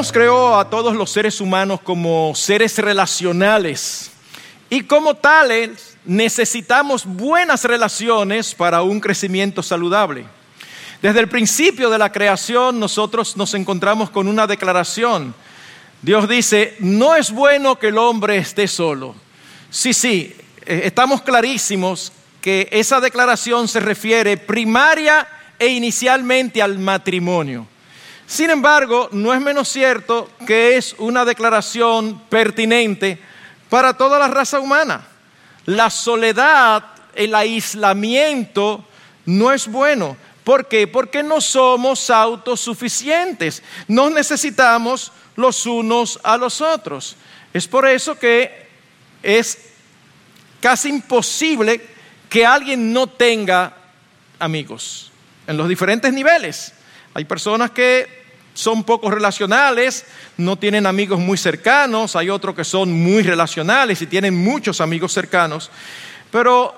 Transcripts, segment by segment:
nos creó a todos los seres humanos como seres relacionales y como tales necesitamos buenas relaciones para un crecimiento saludable. Desde el principio de la creación nosotros nos encontramos con una declaración. Dios dice, no es bueno que el hombre esté solo. Sí, sí, eh, estamos clarísimos que esa declaración se refiere primaria e inicialmente al matrimonio. Sin embargo, no es menos cierto que es una declaración pertinente para toda la raza humana. La soledad, el aislamiento no es bueno. ¿Por qué? Porque no somos autosuficientes. No necesitamos los unos a los otros. Es por eso que es casi imposible que alguien no tenga amigos en los diferentes niveles. Hay personas que son poco relacionales, no tienen amigos muy cercanos, hay otros que son muy relacionales y tienen muchos amigos cercanos, pero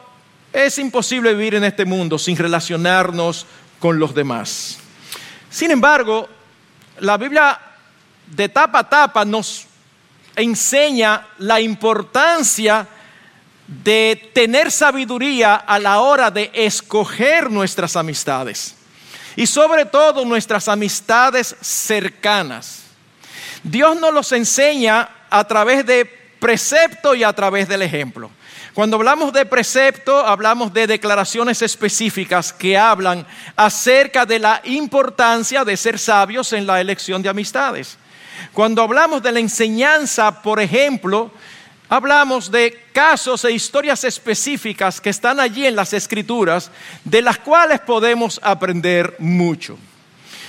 es imposible vivir en este mundo sin relacionarnos con los demás. Sin embargo, la Biblia de tapa a tapa nos enseña la importancia de tener sabiduría a la hora de escoger nuestras amistades y sobre todo nuestras amistades cercanas. Dios nos los enseña a través de precepto y a través del ejemplo. Cuando hablamos de precepto, hablamos de declaraciones específicas que hablan acerca de la importancia de ser sabios en la elección de amistades. Cuando hablamos de la enseñanza, por ejemplo, hablamos de casos e historias específicas que están allí en las escrituras, de las cuales podemos aprender mucho.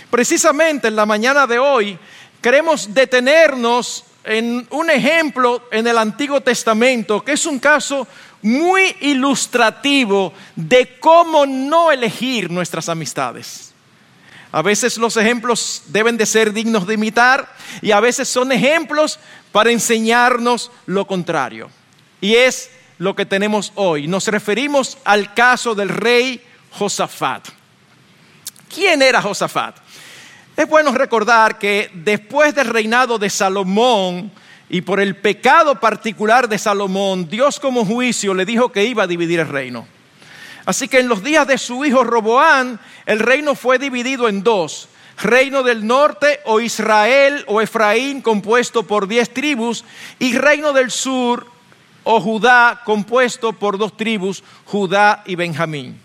Precisamente en la mañana de hoy queremos detenernos en un ejemplo en el Antiguo Testamento, que es un caso muy ilustrativo de cómo no elegir nuestras amistades. A veces los ejemplos deben de ser dignos de imitar y a veces son ejemplos para enseñarnos lo contrario. Y es lo que tenemos hoy. Nos referimos al caso del rey Josafat. ¿Quién era Josafat? Es bueno recordar que después del reinado de Salomón y por el pecado particular de Salomón, Dios como juicio le dijo que iba a dividir el reino. Así que en los días de su hijo Roboán, el reino fue dividido en dos. Reino del norte o Israel o Efraín compuesto por diez tribus y reino del sur o Judá compuesto por dos tribus, Judá y Benjamín.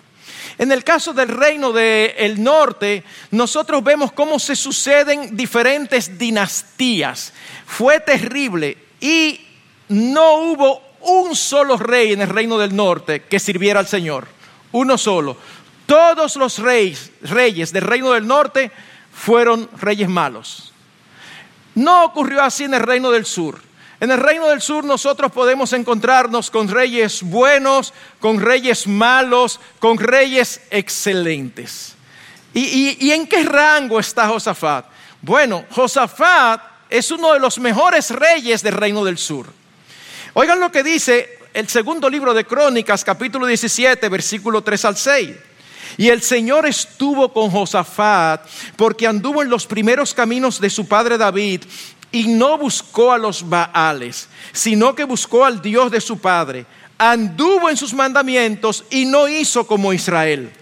En el caso del reino del norte, nosotros vemos cómo se suceden diferentes dinastías. Fue terrible y no hubo un solo rey en el reino del norte que sirviera al Señor uno solo. Todos los reyes, reyes del reino del norte fueron reyes malos. No ocurrió así en el reino del sur. En el reino del sur nosotros podemos encontrarnos con reyes buenos, con reyes malos, con reyes excelentes. ¿Y, y en qué rango está Josafat? Bueno, Josafat es uno de los mejores reyes del reino del sur. Oigan lo que dice el segundo libro de Crónicas, capítulo 17, versículo 3 al 6. Y el Señor estuvo con Josafat porque anduvo en los primeros caminos de su padre David y no buscó a los Baales, sino que buscó al Dios de su padre. Anduvo en sus mandamientos y no hizo como Israel.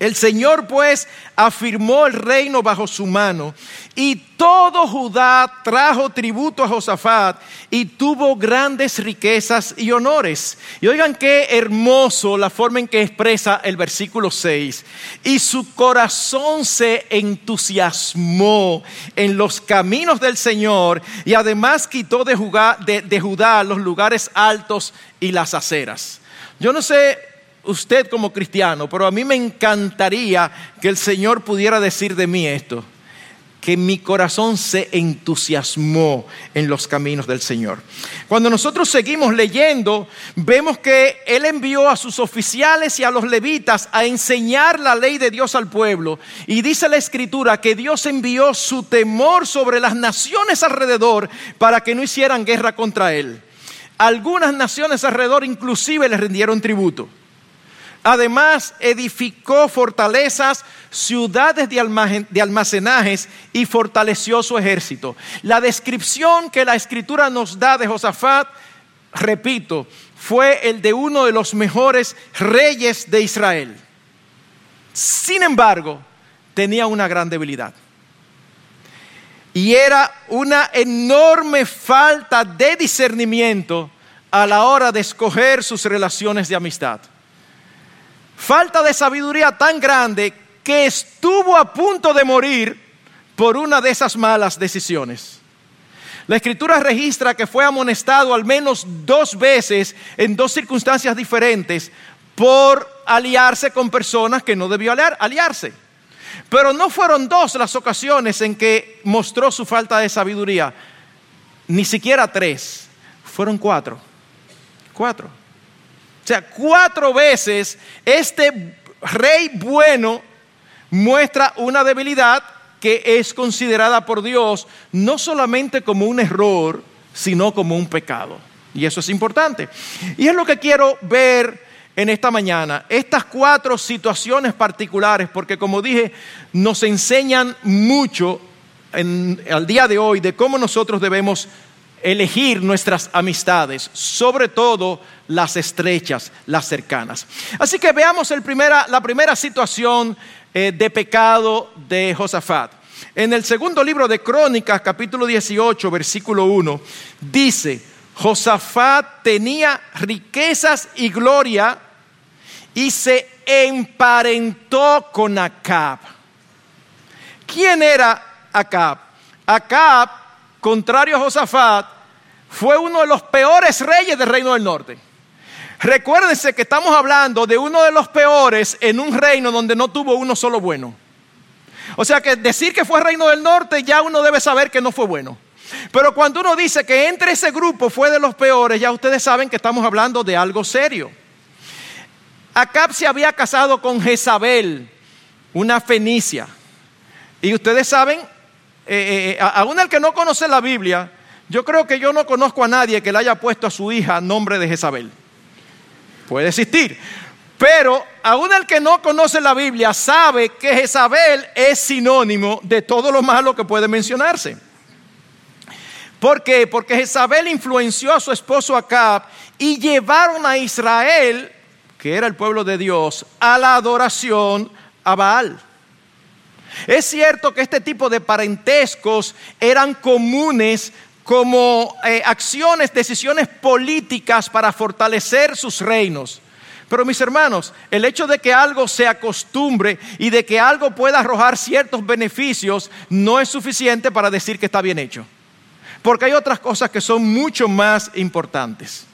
El Señor pues afirmó el reino bajo su mano y todo Judá trajo tributo a Josafat y tuvo grandes riquezas y honores. Y oigan qué hermoso la forma en que expresa el versículo 6. Y su corazón se entusiasmó en los caminos del Señor y además quitó de Judá, de Judá los lugares altos y las aceras. Yo no sé usted como cristiano, pero a mí me encantaría que el Señor pudiera decir de mí esto, que mi corazón se entusiasmó en los caminos del Señor. Cuando nosotros seguimos leyendo, vemos que Él envió a sus oficiales y a los levitas a enseñar la ley de Dios al pueblo. Y dice la escritura que Dios envió su temor sobre las naciones alrededor para que no hicieran guerra contra Él. Algunas naciones alrededor inclusive le rindieron tributo. Además, edificó fortalezas, ciudades de almacenajes y fortaleció su ejército. La descripción que la escritura nos da de Josafat, repito, fue el de uno de los mejores reyes de Israel. Sin embargo, tenía una gran debilidad. Y era una enorme falta de discernimiento a la hora de escoger sus relaciones de amistad. Falta de sabiduría tan grande que estuvo a punto de morir por una de esas malas decisiones. La escritura registra que fue amonestado al menos dos veces en dos circunstancias diferentes por aliarse con personas que no debió aliarse. Pero no fueron dos las ocasiones en que mostró su falta de sabiduría, ni siquiera tres, fueron cuatro. Cuatro. Sea, cuatro veces este rey bueno muestra una debilidad que es considerada por Dios no solamente como un error, sino como un pecado. Y eso es importante. Y es lo que quiero ver en esta mañana, estas cuatro situaciones particulares, porque como dije, nos enseñan mucho al día de hoy de cómo nosotros debemos elegir nuestras amistades, sobre todo las estrechas, las cercanas. Así que veamos la primera situación eh, de pecado de Josafat. En el segundo libro de Crónicas, capítulo 18, versículo 1, dice, Josafat tenía riquezas y gloria y se emparentó con Acab. ¿Quién era Acab? Acab, contrario a Josafat, fue uno de los peores reyes del reino del norte. Recuérdense que estamos hablando de uno de los peores en un reino donde no tuvo uno solo bueno. O sea que decir que fue reino del norte ya uno debe saber que no fue bueno. Pero cuando uno dice que entre ese grupo fue de los peores, ya ustedes saben que estamos hablando de algo serio. Acab se había casado con Jezabel, una fenicia. Y ustedes saben, eh, eh, eh, aún el que no conoce la Biblia, yo creo que yo no conozco a nadie que le haya puesto a su hija nombre de Jezabel puede existir. Pero aún el que no conoce la Biblia sabe que Jezabel es sinónimo de todo lo malo que puede mencionarse. ¿Por qué? Porque Jezabel influenció a su esposo Acab y llevaron a Israel, que era el pueblo de Dios, a la adoración a Baal. Es cierto que este tipo de parentescos eran comunes como eh, acciones, decisiones políticas para fortalecer sus reinos. Pero mis hermanos, el hecho de que algo se acostumbre y de que algo pueda arrojar ciertos beneficios no es suficiente para decir que está bien hecho. Porque hay otras cosas que son mucho más importantes.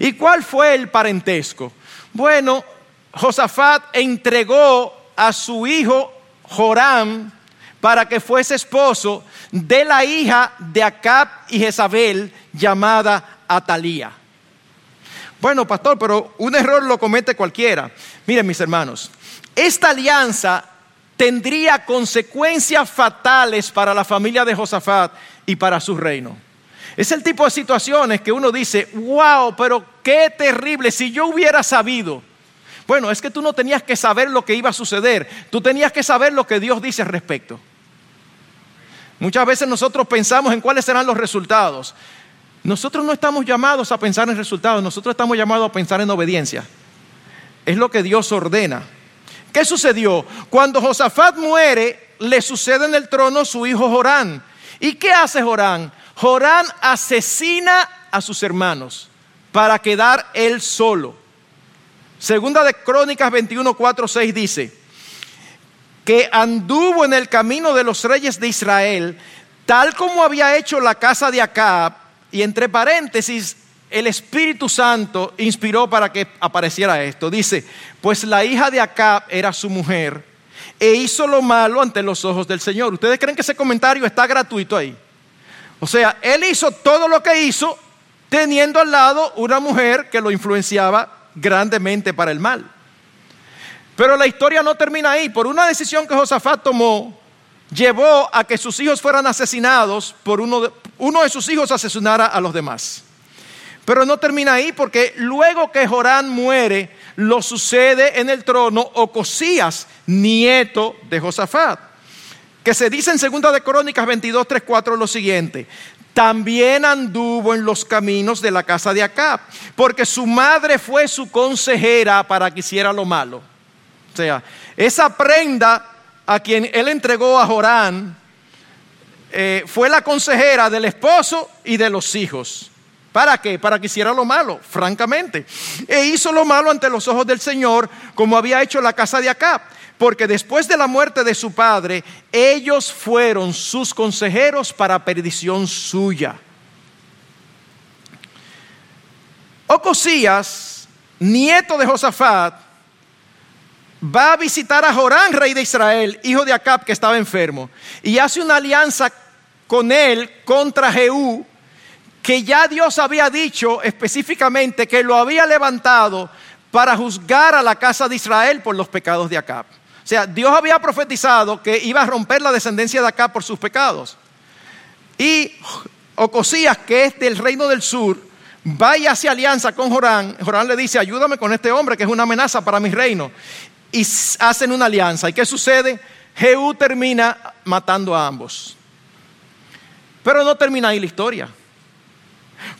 ¿Y cuál fue el parentesco? Bueno, Josafat entregó a su hijo Joram para que fuese esposo de la hija de Acab y Jezabel llamada Atalía. Bueno, pastor, pero un error lo comete cualquiera. Miren, mis hermanos, esta alianza tendría consecuencias fatales para la familia de Josafat y para su reino. Es el tipo de situaciones que uno dice, wow, pero qué terrible, si yo hubiera sabido. Bueno, es que tú no tenías que saber lo que iba a suceder, tú tenías que saber lo que Dios dice al respecto. Muchas veces nosotros pensamos en cuáles serán los resultados. Nosotros no estamos llamados a pensar en resultados, nosotros estamos llamados a pensar en obediencia. Es lo que Dios ordena. ¿Qué sucedió? Cuando Josafat muere, le sucede en el trono su hijo Jorán. ¿Y qué hace Jorán? Jorán asesina a sus hermanos para quedar él solo. Segunda de Crónicas 21, 4, 6 dice, que anduvo en el camino de los reyes de Israel, tal como había hecho la casa de Acab, y entre paréntesis, el Espíritu Santo inspiró para que apareciera esto. Dice, pues la hija de Acab era su mujer e hizo lo malo ante los ojos del Señor. ¿Ustedes creen que ese comentario está gratuito ahí? O sea, él hizo todo lo que hizo teniendo al lado una mujer que lo influenciaba grandemente para el mal. Pero la historia no termina ahí. Por una decisión que Josafat tomó, llevó a que sus hijos fueran asesinados por uno de, uno de sus hijos asesinara a los demás. Pero no termina ahí porque luego que Jorán muere, lo sucede en el trono Ocosías, nieto de Josafat, que se dice en 2 de Crónicas 22, 3, 4 lo siguiente, también anduvo en los caminos de la casa de Acab, porque su madre fue su consejera para que hiciera lo malo. O sea, esa prenda a quien él entregó a Jorán eh, fue la consejera del esposo y de los hijos. ¿Para qué? Para que hiciera lo malo, francamente. E hizo lo malo ante los ojos del Señor, como había hecho la casa de Acab. Porque después de la muerte de su padre, ellos fueron sus consejeros para perdición suya. Ocosías, nieto de Josafat, va a visitar a Jorán, rey de Israel, hijo de Acab, que estaba enfermo, y hace una alianza con él contra Jehú, que ya Dios había dicho específicamente que lo había levantado para juzgar a la casa de Israel por los pecados de Acab. Sea, Dios había profetizado que iba a romper la descendencia de Acab por sus pecados. Y Ocosías, que es del reino del sur, va y hace alianza con Jorán. Jorán le dice, ayúdame con este hombre que es una amenaza para mi reino. Y hacen una alianza. ¿Y qué sucede? Jehú termina matando a ambos. Pero no termina ahí la historia.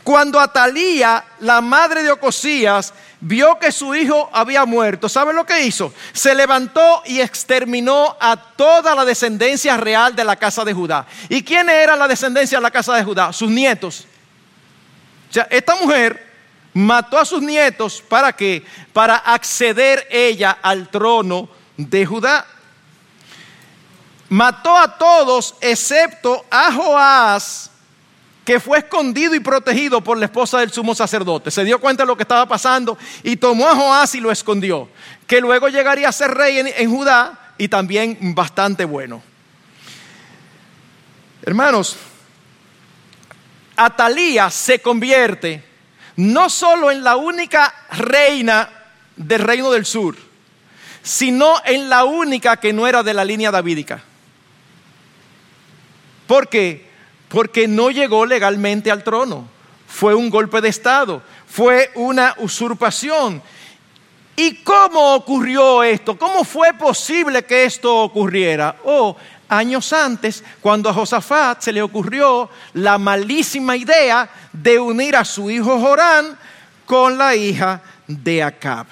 Cuando Atalía, la madre de Ocosías, vio que su hijo había muerto, ¿sabe lo que hizo? Se levantó y exterminó a toda la descendencia real de la casa de Judá. ¿Y quién era la descendencia de la casa de Judá? Sus nietos. O sea, esta mujer mató a sus nietos para qué? Para acceder ella al trono de Judá. Mató a todos excepto a Joás que fue escondido y protegido por la esposa del sumo sacerdote. Se dio cuenta de lo que estaba pasando y tomó a Joás y lo escondió, que luego llegaría a ser rey en, Judá y también bastante bueno. Hermanos, Atalía se convierte no solo en la única reina del reino del sur, sino en la única que no era de la línea davídica. ¿Por qué? Porque no llegó legalmente al trono. Fue un golpe de Estado, fue una usurpación. ¿Y cómo ocurrió esto? ¿Cómo fue posible que esto ocurriera? Oh, años antes, cuando a Josafat se le ocurrió la malísima idea de unir a su hijo Jorán con la hija de Acab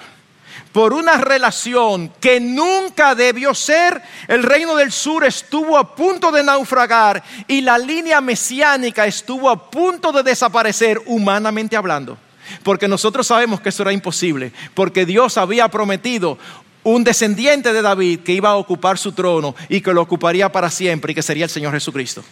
por una relación que nunca debió ser, el reino del sur estuvo a punto de naufragar y la línea mesiánica estuvo a punto de desaparecer humanamente hablando. Porque nosotros sabemos que eso era imposible, porque Dios había prometido un descendiente de David que iba a ocupar su trono y que lo ocuparía para siempre y que sería el Señor Jesucristo.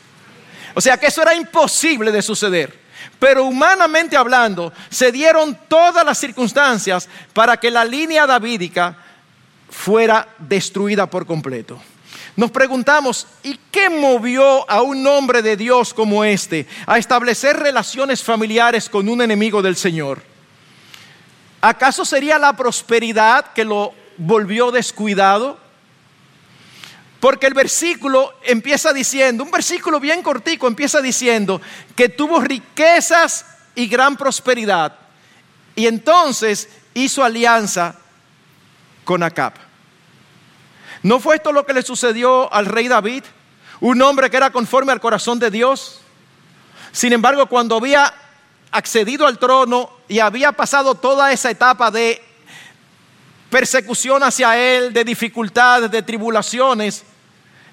O sea que eso era imposible de suceder. Pero humanamente hablando, se dieron todas las circunstancias para que la línea davídica fuera destruida por completo. Nos preguntamos, ¿y qué movió a un hombre de Dios como este a establecer relaciones familiares con un enemigo del Señor? ¿Acaso sería la prosperidad que lo volvió descuidado? Porque el versículo empieza diciendo, un versículo bien cortico empieza diciendo que tuvo riquezas y gran prosperidad. Y entonces hizo alianza con Acab. ¿No fue esto lo que le sucedió al rey David? Un hombre que era conforme al corazón de Dios. Sin embargo, cuando había accedido al trono y había pasado toda esa etapa de persecución hacia él, de dificultades, de tribulaciones,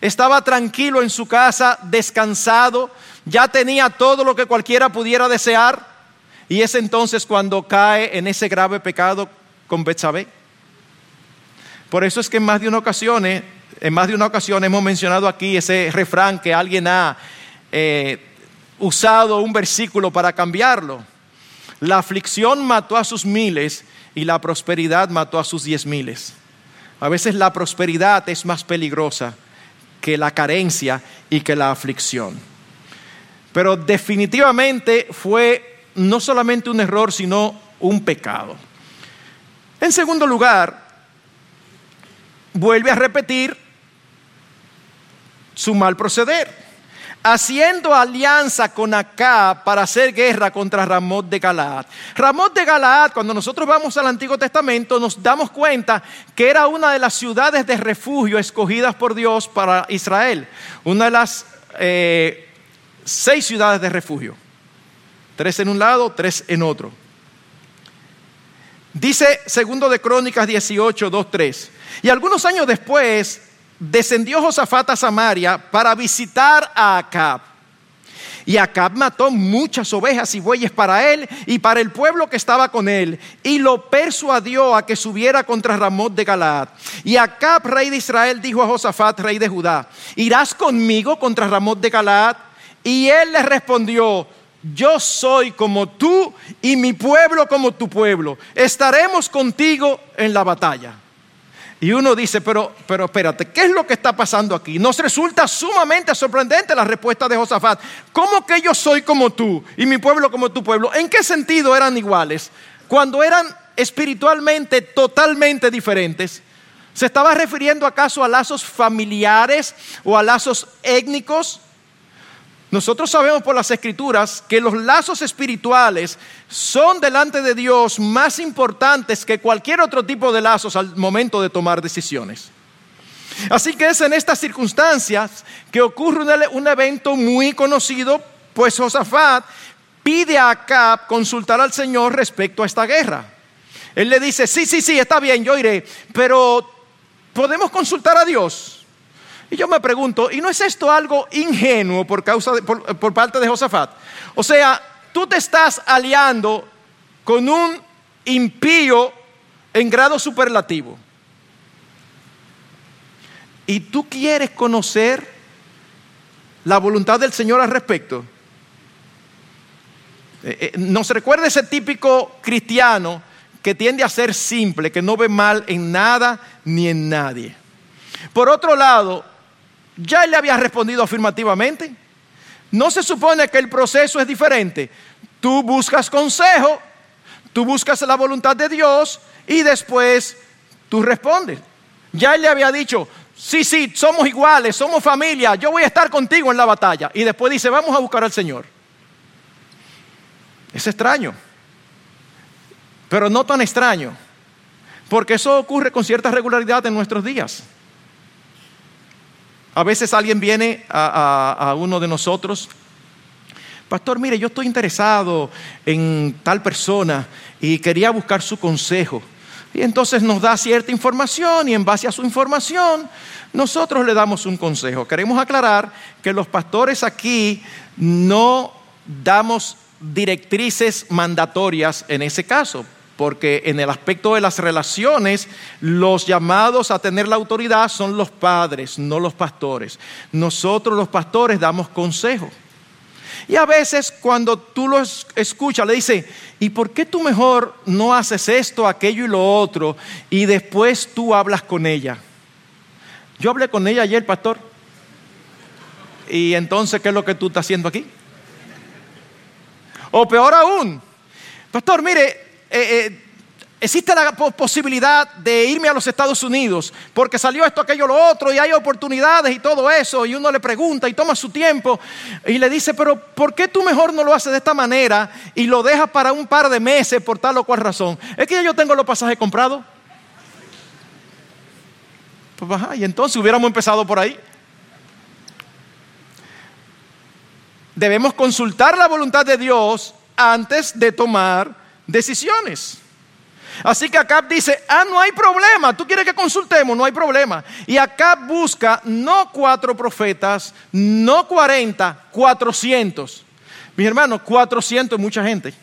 estaba tranquilo en su casa, descansado, ya tenía todo lo que cualquiera pudiera desear. Y es entonces cuando cae en ese grave pecado con Betsabé. Por eso es que en más de una ocasión, eh, en más de una ocasión hemos mencionado aquí ese refrán que alguien ha eh, usado un versículo para cambiarlo. La aflicción mató a sus miles y la prosperidad mató a sus diez miles. A veces la prosperidad es más peligrosa que la carencia y que la aflicción. Pero definitivamente fue no solamente un error, sino un pecado. En segundo lugar, vuelve a repetir su mal proceder. Haciendo alianza con Acá para hacer guerra contra Ramot de Galaad. Ramot de Galaad, cuando nosotros vamos al Antiguo Testamento, nos damos cuenta que era una de las ciudades de refugio escogidas por Dios para Israel. Una de las eh, seis ciudades de refugio. Tres en un lado, tres en otro. Dice segundo de Crónicas 18, 2, 3. Y algunos años después descendió Josafat a Samaria para visitar a Acab. Y Acab mató muchas ovejas y bueyes para él y para el pueblo que estaba con él, y lo persuadió a que subiera contra Ramot de Galaad. Y Acab, rey de Israel, dijo a Josafat, rey de Judá, ¿irás conmigo contra Ramot de Galaad? Y él le respondió, yo soy como tú y mi pueblo como tu pueblo. Estaremos contigo en la batalla. Y uno dice, pero, pero espérate, ¿qué es lo que está pasando aquí? Nos resulta sumamente sorprendente la respuesta de Josafat. ¿Cómo que yo soy como tú y mi pueblo como tu pueblo? ¿En qué sentido eran iguales? Cuando eran espiritualmente totalmente diferentes. ¿Se estaba refiriendo acaso a lazos familiares o a lazos étnicos? Nosotros sabemos por las escrituras que los lazos espirituales son delante de Dios más importantes que cualquier otro tipo de lazos al momento de tomar decisiones. Así que es en estas circunstancias que ocurre un, evento muy conocido, pues Josafat pide a Acab consultar al Señor respecto a esta guerra. Él le dice, sí, sí, sí, está bien, yo iré, pero ¿podemos consultar a Dios? Y yo me pregunto, ¿y no es esto algo ingenuo por, causa por, parte de Josafat? O sea, tú te estás aliando con un impío en grado superlativo. Y tú quieres conocer la voluntad del Señor al respecto. Eh, eh, nos recuerda ese típico cristiano que tiende a ser simple, que no ve mal en nada ni en nadie. Por otro lado, ya él le había respondido afirmativamente. No se supone que el proceso es diferente. Tú buscas consejo, tú buscas la voluntad de Dios y después tú respondes. Ya él le había dicho, sí, sí, somos iguales, somos familia, yo voy a estar contigo en la batalla. Y después dice, vamos a buscar al Señor. Es extraño, pero no tan extraño, porque eso ocurre con cierta regularidad en nuestros días. A veces alguien viene a, uno de nosotros Pastor, mire, yo estoy interesado en tal persona y quería buscar su consejo. Y entonces nos da cierta información y en base a su información nosotros le damos un consejo. Queremos aclarar que los pastores aquí no damos directrices mandatorias en ese caso porque en el aspecto de las relaciones, los llamados a tener la autoridad son los padres, no los pastores. Nosotros los pastores damos consejo. Y a veces cuando tú los escuchas, le dice, ¿y por qué tú mejor no haces esto, aquello y lo otro? Y después tú hablas con ella. Yo hablé con ella ayer, pastor. Y entonces, ¿qué es lo que tú estás haciendo aquí? O peor aún, pastor, mire, eh, eh, existe la posibilidad de irme a los Estados Unidos porque salió esto, aquello, lo otro y hay oportunidades y todo eso y uno le pregunta y toma su tiempo y le dice, pero ¿por qué tú mejor no lo haces de esta manera y lo dejas para un par de meses por tal o cual razón? Es que yo tengo los pasajes comprados. Pues y entonces hubiéramos empezado por ahí. Debemos consultar la voluntad de Dios antes de tomar decisiones. Así que Acab dice, ah, no hay problema, tú quieres que consultemos, no hay problema. Y Acab busca no cuatro profetas, no cuarenta, cuatrocientos. Mis hermanos, cuatrocientos es mucha gente.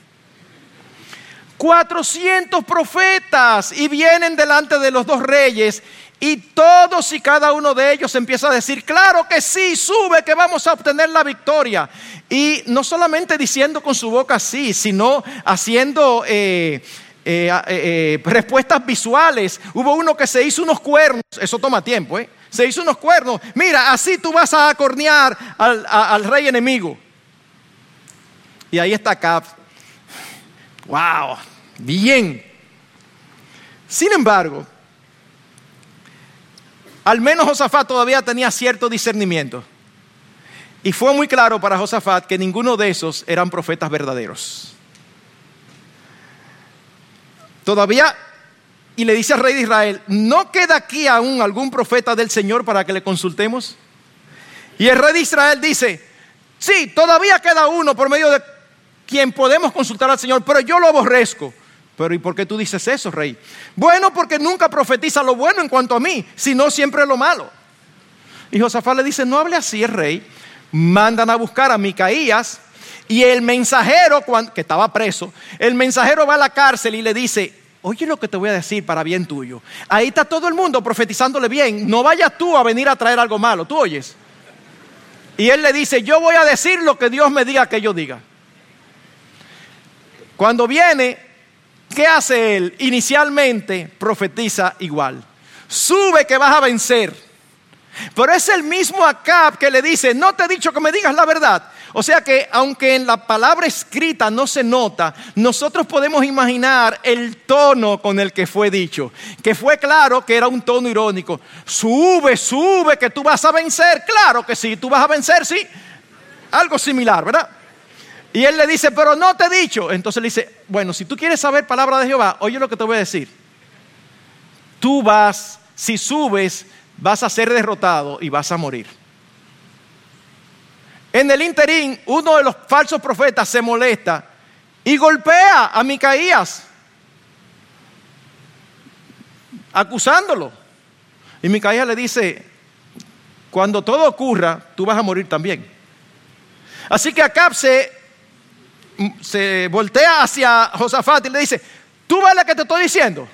Cuatrocientos profetas y vienen delante de los dos reyes y todos y cada uno de ellos empieza a decir, claro que sí, sube, que vamos a obtener la victoria. Y no solamente diciendo con su boca sí, sino haciendo eh, eh, eh, respuestas visuales. Hubo uno que se hizo unos cuernos, eso toma tiempo. Se hizo unos cuernos. Mira, así tú vas a acornear al, al rey enemigo. Y ahí está Cap. ¡Wow! Bien. Sin embargo, al menos Josafat todavía tenía cierto discernimiento. Y fue muy claro para Josafat que ninguno de esos eran profetas verdaderos. Todavía, y le dice al rey de Israel, ¿no queda aquí aún algún profeta del Señor para que le consultemos? Y el rey de Israel dice, sí, todavía queda uno por medio de quien podemos consultar al Señor, pero yo lo aborrezco. Pero ¿y por qué tú dices eso, rey? Bueno, porque nunca profetiza lo bueno en cuanto a mí, sino siempre lo malo. Y Josafat le dice, no hable así, rey. Mandan a buscar a Micaías y el mensajero, que estaba preso, el mensajero va a la cárcel y le dice, oye lo que te voy a decir para bien tuyo. Ahí está todo el mundo profetizándole bien. No vayas tú a venir a traer algo malo, ¿tú oyes? Y él le dice, yo voy a decir lo que Dios me diga que yo diga. Cuando viene, ¿qué hace él? Inicialmente profetiza igual. Sube que vas a vencer. Pero es el mismo Acab que le dice, no te he dicho que me digas la verdad. O sea que aunque en la palabra escrita no se nota, nosotros podemos imaginar el tono con el que fue dicho, que fue claro que era un tono irónico. Sube, sube, que tú vas a vencer. Claro que sí, tú vas a vencer, sí. Algo similar, ¿verdad? Y él le dice, pero no te he dicho. Entonces le dice, bueno, si tú quieres saber palabra de Jehová, oye lo que te voy a decir. Tú vas, si subes, vas a ser derrotado y vas a morir. En el interín, uno de los falsos profetas se molesta y golpea a Micaías, acusándolo. Y Micaías le dice, cuando todo ocurra, tú vas a morir también. Así que Acab se, se voltea hacia Josafat y le dice, tú ves lo que te estoy diciendo,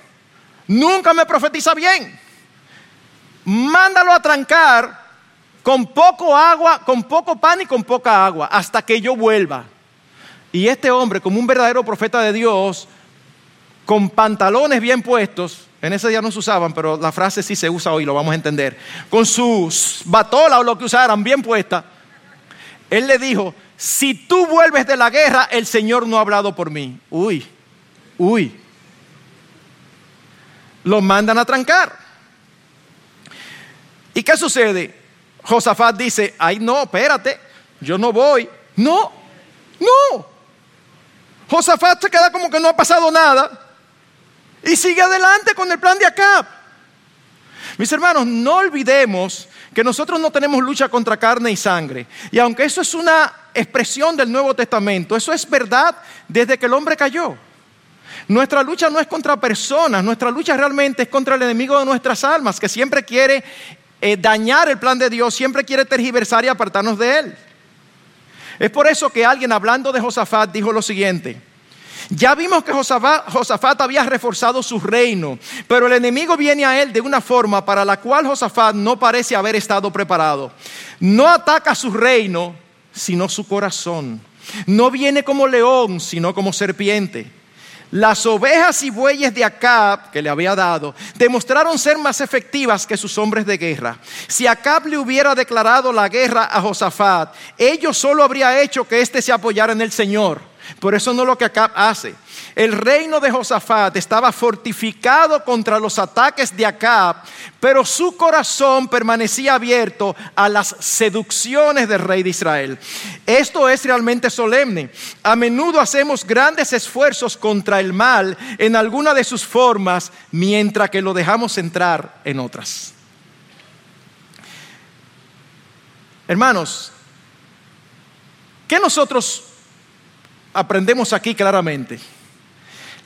nunca me profetiza bien. Mándalo a trancar con poco agua, con poco pan y con poca agua, hasta que yo vuelva. Y este hombre, como un verdadero profeta de Dios, con pantalones bien puestos, en ese día no se usaban, pero la frase sí se usa hoy, lo vamos a entender, con sus batola o lo que usaran bien puesta, él le dijo, si tú vuelves de la guerra, el Señor no ha hablado por mí. Uy, uy. Lo mandan a trancar. ¿Y qué sucede? Josafat dice, ay no, espérate, yo no voy. No, no. Josafat se queda como que no ha pasado nada y sigue adelante con el plan de Acab. Mis hermanos, no olvidemos que nosotros no tenemos lucha contra carne y sangre. Y aunque eso es una expresión del Nuevo Testamento, eso es verdad desde que el hombre cayó. Nuestra lucha no es contra personas, nuestra lucha realmente es contra el enemigo de nuestras almas, que siempre quiere eh, dañar el plan de Dios, siempre quiere tergiversar y apartarnos de él. Es por eso que alguien hablando de Josafat dijo lo siguiente. Ya vimos que Josafat, había reforzado su reino, pero el enemigo viene a él de una forma para la cual Josafat no parece haber estado preparado. No ataca su reino, sino su corazón. No viene como león, sino como serpiente. Las ovejas y bueyes de Acab que le había dado demostraron ser más efectivas que sus hombres de guerra. Si Acab le hubiera declarado la guerra a Josafat, ello solo habría hecho que éste se apoyara en el Señor. Por eso no lo que Acab hace. El reino de Josafat estaba fortificado contra los ataques de Acab, pero su corazón permanecía abierto a las seducciones del rey de Israel. Esto es realmente solemne. A menudo hacemos grandes esfuerzos contra el mal en alguna de sus formas, mientras que lo dejamos entrar en otras. Hermanos, ¿qué nosotros aprendemos aquí claramente?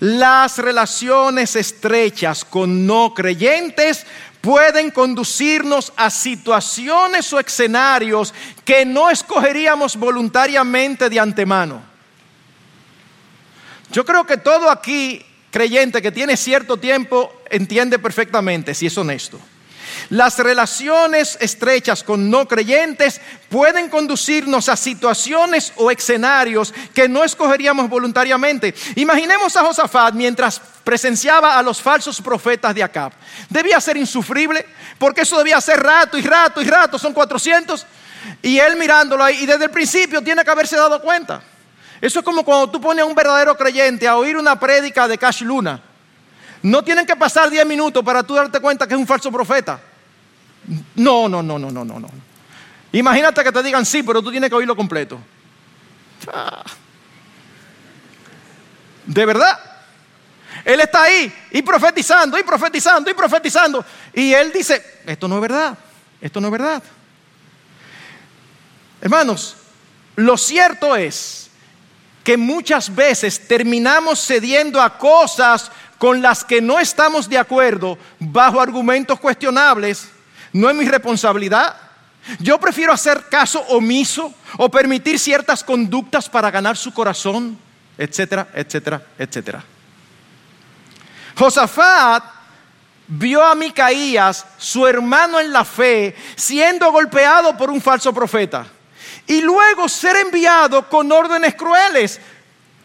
Las relaciones estrechas con no creyentes pueden conducirnos a situaciones o escenarios que no escogeríamos voluntariamente de antemano. Yo creo que todo aquí creyente que tiene cierto tiempo entiende perfectamente si es honesto. Las relaciones estrechas con no creyentes pueden conducirnos a situaciones o escenarios que no escogeríamos voluntariamente. Imaginemos a Josafat mientras presenciaba a los falsos profetas de Acab. Debía ser insufrible, porque eso debía ser rato y rato y rato, son 400. Y él mirándolo ahí, y desde el principio tiene que haberse dado cuenta. Eso es como cuando tú pones a un verdadero creyente a oír una prédica de Cash Luna. No tienen que pasar 10 minutos para tú darte cuenta que es un falso profeta. No, no, no, no, no, no, no. Imagínate que te digan sí, pero tú tienes que oírlo completo. De verdad. Él está ahí y profetizando, y profetizando, y profetizando. Y él dice, esto no es verdad, esto no es verdad. Hermanos, lo cierto es que muchas veces terminamos cediendo a cosas con las que no estamos de acuerdo bajo argumentos cuestionables. No es mi responsabilidad. Yo prefiero hacer caso omiso o permitir ciertas conductas para ganar su corazón, etcétera, etcétera, etcétera. Josafat vio a Micaías, su hermano en la fe, siendo golpeado por un falso profeta y luego ser enviado con órdenes crueles,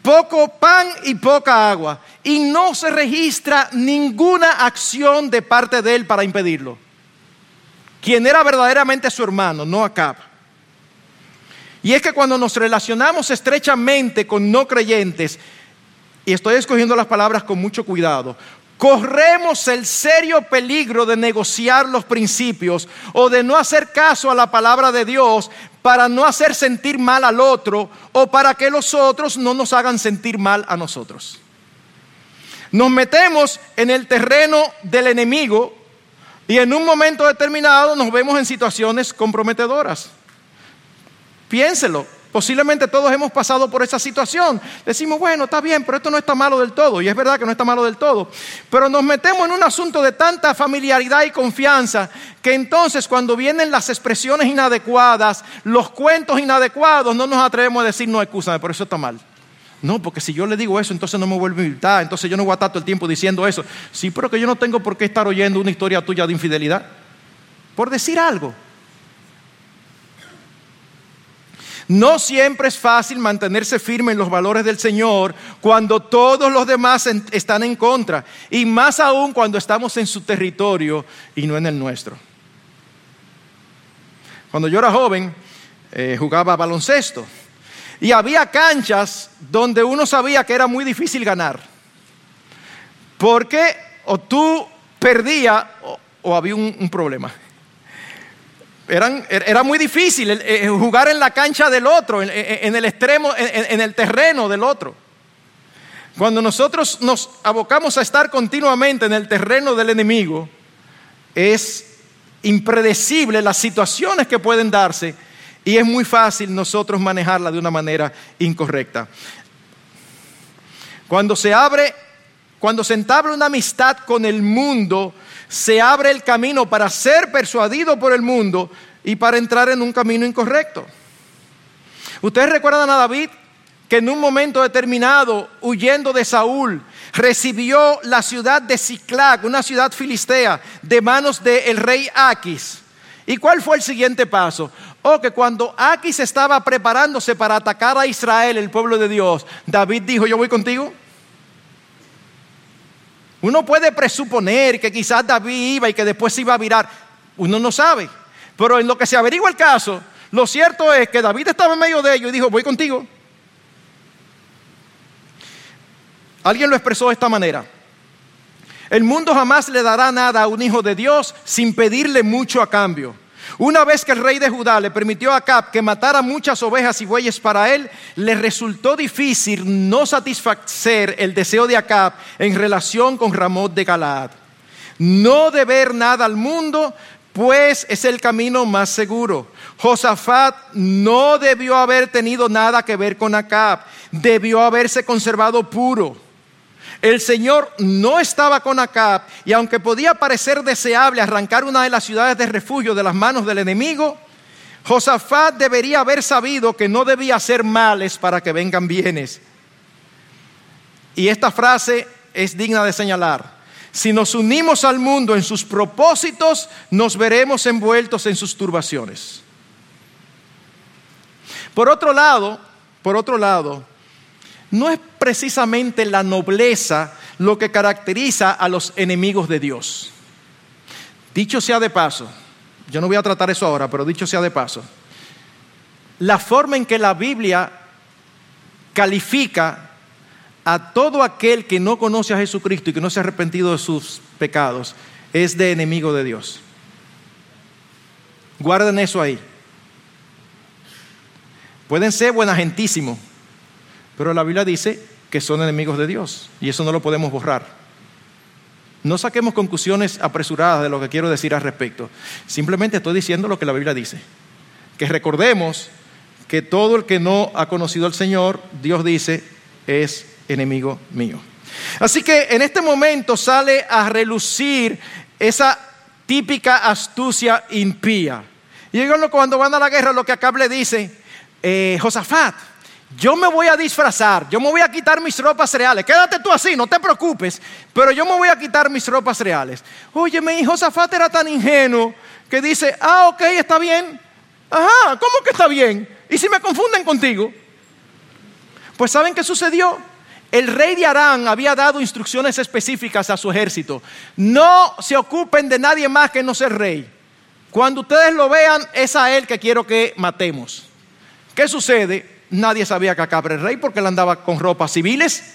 poco pan y poca agua, y no se registra ninguna acción de parte de él para impedirlo. Quien era verdaderamente su hermano, no Acab. Y es que cuando nos relacionamos estrechamente con no creyentes, y estoy escogiendo las palabras con mucho cuidado, corremos el serio peligro de negociar los principios o de no hacer caso a la palabra de Dios para no hacer sentir mal al otro o para que los otros no nos hagan sentir mal a nosotros. Nos metemos en el terreno del enemigo y en un momento determinado nos vemos en situaciones comprometedoras. Piénselo, Posiblemente todos hemos pasado por esa situación. Decimos, bueno, está bien, pero esto no está malo del todo. Y es verdad que no está malo del todo. Pero nos metemos en un asunto de tanta familiaridad y confianza que entonces cuando vienen las expresiones inadecuadas, los cuentos inadecuados, no nos atrevemos a decir, no, excúsame, pero eso está mal. No, porque si yo le digo eso, entonces no me vuelvo a invitar, entonces yo no voy a estar todo el tiempo diciendo eso. Sí, pero que yo no tengo por qué estar oyendo una historia tuya de infidelidad. Por decir algo. No siempre es fácil mantenerse firme en los valores del Señor cuando todos los demás están en contra. Y más aún cuando estamos en su territorio y no en el nuestro. Cuando yo era joven, eh, jugaba baloncesto. Y había canchas donde uno sabía que era muy difícil ganar. Porque o tú perdías o, había un problema era muy difícil eh, jugar en la cancha del otro, en, el extremo, en, el terreno del otro. Cuando nosotros nos abocamos a estar continuamente en el terreno del enemigo, es impredecible las situaciones que pueden darse y es muy fácil nosotros manejarla de una manera incorrecta. Cuando se abre, cuando se entabla una amistad con el mundo, se abre el camino para ser persuadido por el mundo y para entrar en un camino incorrecto. Ustedes recuerdan a David que en un momento determinado, huyendo de Saúl, recibió la ciudad de Ciclac, una ciudad filistea, de manos del rey Aquis. ¿Y cuál fue el siguiente paso? Oh, que cuando Aquis estaba preparándose para atacar a Israel, el pueblo de Dios, David dijo, yo voy contigo. Uno puede presuponer que quizás David iba y que después se iba a virar. Uno no sabe. Pero en lo que se averigua el caso, lo cierto es que David estaba en medio de ellos y dijo, voy contigo. Alguien lo expresó de esta manera. El mundo jamás le dará nada a un hijo de Dios sin pedirle mucho a cambio. Una vez que el rey de Judá le permitió a Acab que matara muchas ovejas y bueyes para él, le resultó difícil no satisfacer el deseo de Acab en relación con Ramón de Galaad. No deber nada al mundo, pues es el camino más seguro. Josafat no debió haber tenido nada que ver con Acab, debió haberse conservado puro. El Señor no estaba con Acab y aunque podía parecer deseable arrancar una de las ciudades de refugio de las manos del enemigo, Josafat debería haber sabido que no debía hacer males para que vengan bienes. Y esta frase es digna de señalar. Si nos unimos al mundo en sus propósitos, nos veremos envueltos en sus turbaciones. Por otro lado, por otro lado, no es precisamente la nobleza lo que caracteriza a los enemigos de Dios. Dicho sea de paso, yo no voy a tratar eso ahora, pero dicho sea de paso, la forma en que la Biblia califica a todo aquel que no conoce a Jesucristo y que no se ha arrepentido de sus pecados es de enemigo de Dios. Guarden eso ahí. Pueden ser buenagentísimos, pero la Biblia dice que son enemigos de Dios y eso no lo podemos borrar. No saquemos conclusiones apresuradas de lo que quiero decir al respecto. Simplemente estoy diciendo lo que la Biblia dice. Que recordemos que todo el que no ha conocido al Señor, Dios dice, es enemigo mío. Así que en este momento sale a relucir esa típica astucia impía. Y cuando van a la guerra, lo que acá le dice, eh, Josafat, yo me voy a disfrazar, yo me voy a quitar mis ropas reales. Quédate tú así, no te preocupes, pero yo me voy a quitar mis ropas reales. Oye, mi hijo Josafat era tan ingenuo que dice, ah, ok, está bien. Ajá, ¿cómo que está bien? ¿Y si me confunden contigo? Pues ¿saben qué sucedió? El rey de Arán había dado instrucciones específicas a su ejército. No se ocupen de nadie más que no ser rey. Cuando ustedes lo vean, es a él que quiero que matemos. ¿Qué sucede? Nadie sabía que acá era el rey porque él andaba con ropas civiles.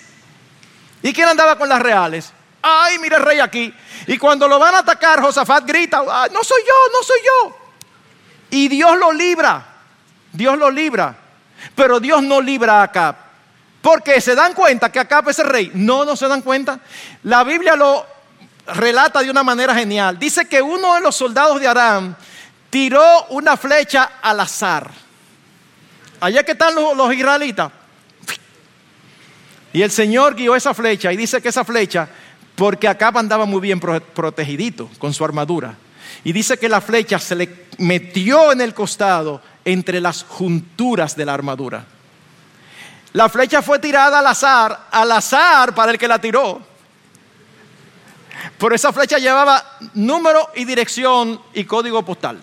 ¿Y quién andaba con las reales? Ay, mira el rey aquí. Y cuando lo van a atacar, Josafat grita, no soy yo, no soy yo. Y Dios lo libra. Dios lo libra. Pero Dios no libra a Acab. Porque se dan cuenta que Acab es el rey. No, no se dan cuenta. La Biblia lo relata de una manera genial. Dice que uno de los soldados de Aram tiró una flecha al azar. Allá que están los, israelitas. Y el Señor guió esa flecha y dice que esa flecha, porque acá andaba muy bien protegidito con su armadura. Y dice que la flecha se le metió en el costado entre las junturas de la armadura. La flecha fue tirada al azar, al azar para el que la tiró. Por esa flecha llevaba número y dirección y código postal.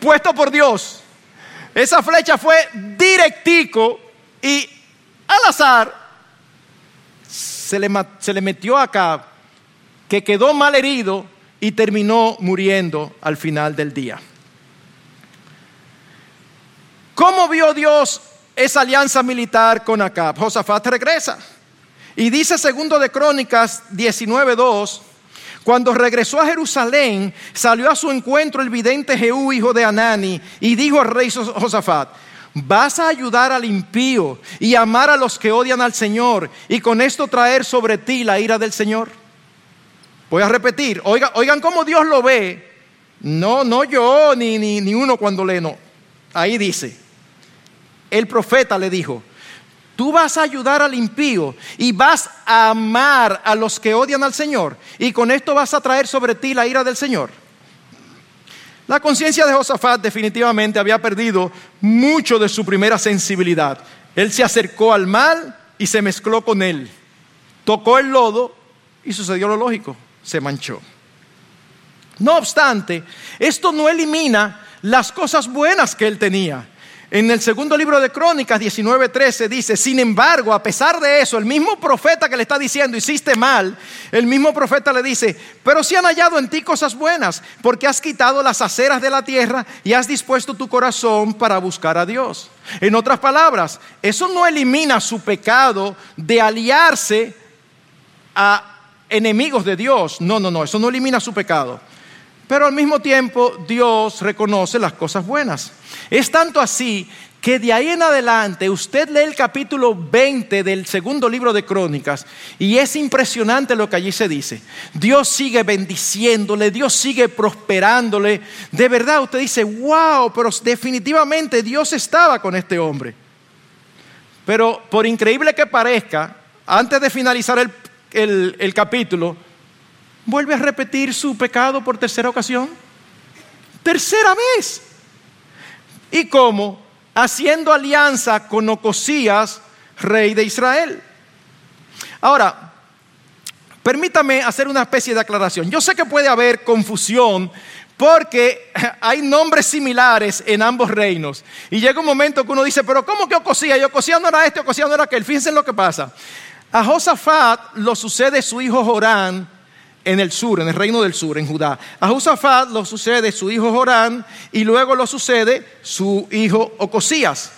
Puesto por Dios. Esa flecha fue directico y al azar se le, se le metió que quedó mal herido y terminó muriendo al final del día. ¿Cómo vio Dios esa alianza militar con Acab? Josafat regresa. Y dice segundo de Crónicas 19.2, cuando regresó a Jerusalén, salió a su encuentro el vidente Jehú, hijo de Anani, y dijo al rey Josafat, vas a ayudar al impío y amar a los que odian al Señor, y con esto traer sobre ti la ira del Señor. Voy a repetir, oigan, oigan cómo Dios lo ve. No, no yo, ni, ni, ni uno cuando lee, no. Ahí dice, el profeta le dijo, Tú vas a ayudar al impío y vas a amar a los que odian al Señor. Y con esto vas a traer sobre ti la ira del Señor. La conciencia de Josafat definitivamente había perdido mucho de su primera sensibilidad. Él se acercó al mal y se mezcló con él. Tocó el lodo y sucedió lo lógico, se manchó. No obstante, esto no elimina las cosas buenas que él tenía. En el segundo libro de Crónicas 19:13 dice, sin embargo, a pesar de eso, el mismo profeta que le está diciendo, hiciste mal, el mismo profeta le dice, pero si han hallado en ti cosas buenas, porque has quitado las aceras de la tierra y has dispuesto tu corazón para buscar a Dios. En otras palabras, eso no elimina su pecado de aliarse a enemigos de Dios. No, no, no, eso no elimina su pecado. Pero al mismo tiempo Dios reconoce las cosas buenas. Es tanto así que de ahí en adelante usted lee el capítulo 20 del segundo libro de Crónicas y es impresionante lo que allí se dice. Dios sigue bendiciéndole, Dios sigue prosperándole. De verdad usted dice, wow, pero definitivamente Dios estaba con este hombre. Pero por increíble que parezca, antes de finalizar el, el capítulo, vuelve a repetir su pecado por tercera ocasión. Tercera vez. ¿Y cómo? Haciendo alianza con Ocosías, rey de Israel. Ahora, permítame hacer una especie de aclaración. Yo sé que puede haber confusión porque hay nombres similares en ambos reinos. Y llega un momento que uno dice, pero ¿cómo que Ocosías? Y Ocosías no era este, Ocosías no era aquel. Fíjense lo que pasa. A Josafat lo sucede su hijo Jorán en el sur, en el reino del sur, en Judá. A Josafat lo sucede su hijo Jorán y luego lo sucede su hijo Ocosías.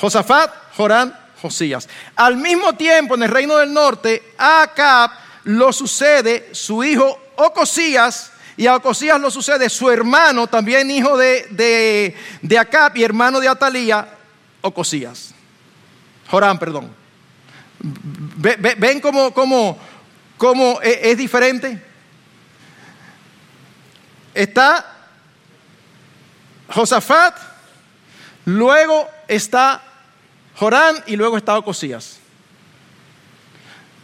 Josafat, Jorán, Josías. Al mismo tiempo, en el reino del norte, a Acab lo sucede su hijo Ocosías Y a Ocosías lo sucede su hermano, también hijo de, de, Acab y hermano de Atalía, Ocosías. Jorán, perdón. ¿Ven cómo, cómo, cómo e, es diferente? Está Josafat, luego está Jorán y luego está Ocosías.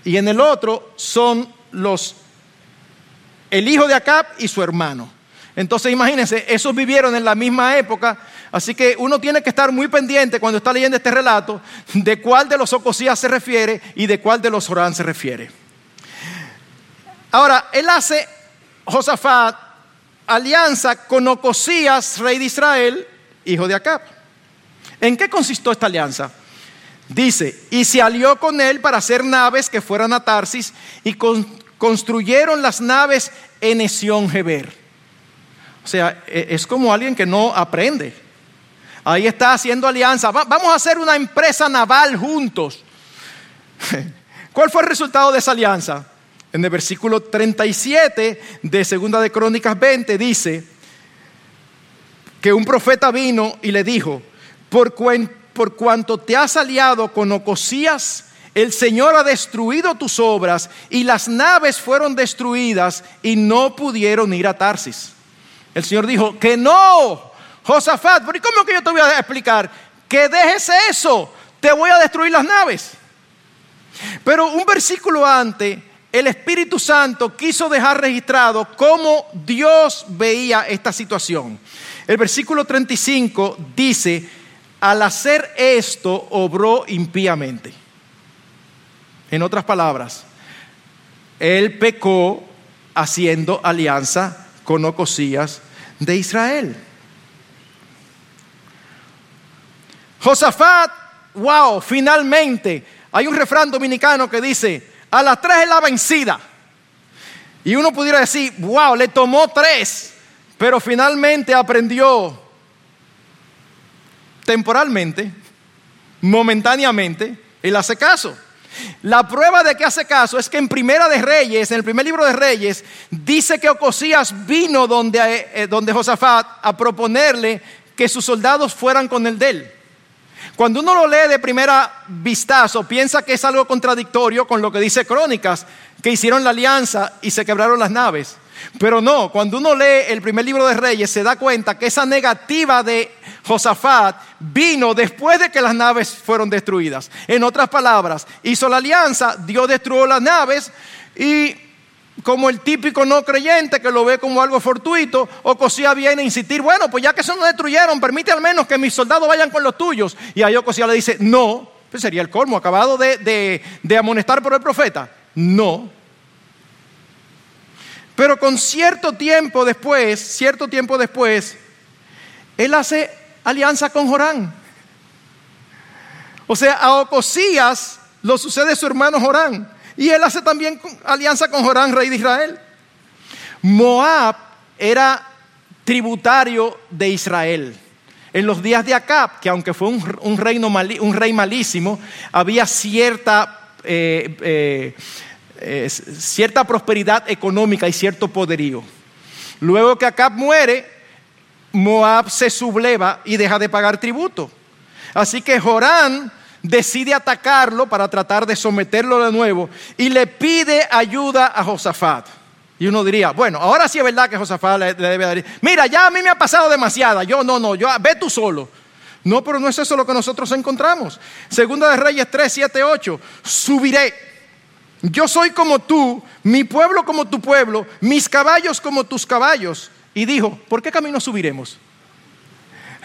Y en el otro son los el hijo de Acab y su hermano. Entonces imagínense, esos vivieron en la misma época, así que uno tiene que estar muy pendiente cuando está leyendo este relato de cuál de los Ocosías se refiere y de cuál de los Jorán se refiere. Ahora, él hace, Josafat, alianza con Ocosías, rey de Israel, hijo de Acab. ¿En qué consistió esta alianza? Dice, y se alió con él para hacer naves que fueran a Tarsis y construyeron las naves en Esión Geber. O sea, e, es como alguien que no aprende. Ahí está haciendo alianza. vamos a hacer una empresa naval juntos. ¿Cuál fue el resultado de esa alianza? En el versículo 37 de Segunda de Crónicas 20 dice que un profeta vino y le dijo, por, por cuanto te has aliado con Ocosías, el Señor ha destruido tus obras y las naves fueron destruidas y no pudieron ir a Tarsis. El Señor dijo que no, Josafat, ¿pero cómo que yo te voy a explicar? Que dejes eso, te voy a destruir las naves. Pero un versículo antes, el Espíritu Santo quiso dejar registrado cómo Dios veía esta situación. El versículo 35 dice, al hacer esto, obró impíamente. En otras palabras, él pecó haciendo alianza con Ocosías de Israel. Josafat, wow, finalmente, hay un refrán dominicano que dice, a las tres es la vencida. Y uno pudiera decir, wow, le tomó tres, pero finalmente aprendió temporalmente, momentáneamente, él hace caso. La prueba de que hace caso es que en Primera de Reyes, en el primer libro de Reyes, dice que Ocosías vino donde, eh, donde Josafat a proponerle que sus soldados fueran con el de él. Cuando uno lo lee de primera vistazo, piensa que es algo contradictorio con lo que dice Crónicas, que hicieron la alianza y se quebraron las naves. Pero no, cuando uno lee el primer libro de Reyes se da cuenta que esa negativa de Josafat vino después de que las naves fueron destruidas. En otras palabras, hizo la alianza, Dios destruyó las naves y como el típico no creyente que lo ve como algo fortuito, Ocosía viene a insistir, bueno, pues ya que eso no destruyeron, permite al menos que mis soldados vayan con los tuyos. Y ahí Ocosía le dice, no, pues sería el colmo, acabado de, de amonestar por el profeta. No, pero con cierto tiempo después, cierto tiempo después, él hace alianza con Jorán. O sea, a Ocosías lo sucede su hermano Jorán. Y él hace también alianza con Jorán, rey de Israel. Moab era tributario de Israel. En los días de Acab, que aunque fue un, reino un rey malísimo, había cierta eh, eh, cierta prosperidad económica y cierto poderío. Luego que Acab muere, Moab se subleva y deja de pagar tributo. Así que Jorán decide atacarlo para tratar de someterlo de nuevo y le pide ayuda a Josafat. Y uno diría, bueno, ahora sí es verdad que Josafat le, debe dar. Mira, ya a mí me ha pasado demasiada. Yo no, no, yo ve tú solo. No, pero no es eso lo que nosotros encontramos. Segunda de Reyes 3, 7, 8. Subiré yo soy como tú, mi pueblo como tu pueblo, mis caballos como tus caballos. Y dijo, ¿por qué camino subiremos?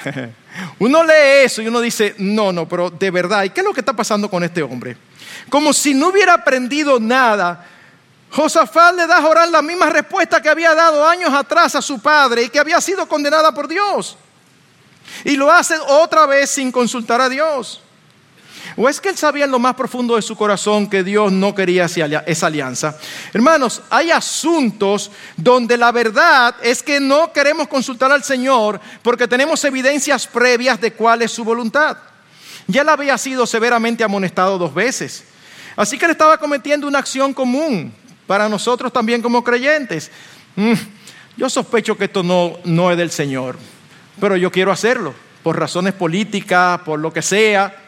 uno lee eso y uno dice, no, no, pero de verdad, ¿y qué es lo que está pasando con este hombre? Como si no hubiera aprendido nada. Josafat le da a Jorán la misma respuesta que había dado años atrás a su padre y que había sido condenada por Dios. Y lo hace otra vez sin consultar a Dios. ¿O es que él sabía en lo más profundo de su corazón que Dios no quería esa alianza? Hermanos, hay asuntos donde la verdad es que no queremos consultar al Señor porque tenemos evidencias previas de cuál es su voluntad. Ya él había sido severamente amonestado dos veces. Así que él estaba cometiendo una acción común para nosotros también como creyentes. Mm, yo sospecho que esto no, no es del Señor, pero yo quiero hacerlo, por razones políticas, por lo que sea.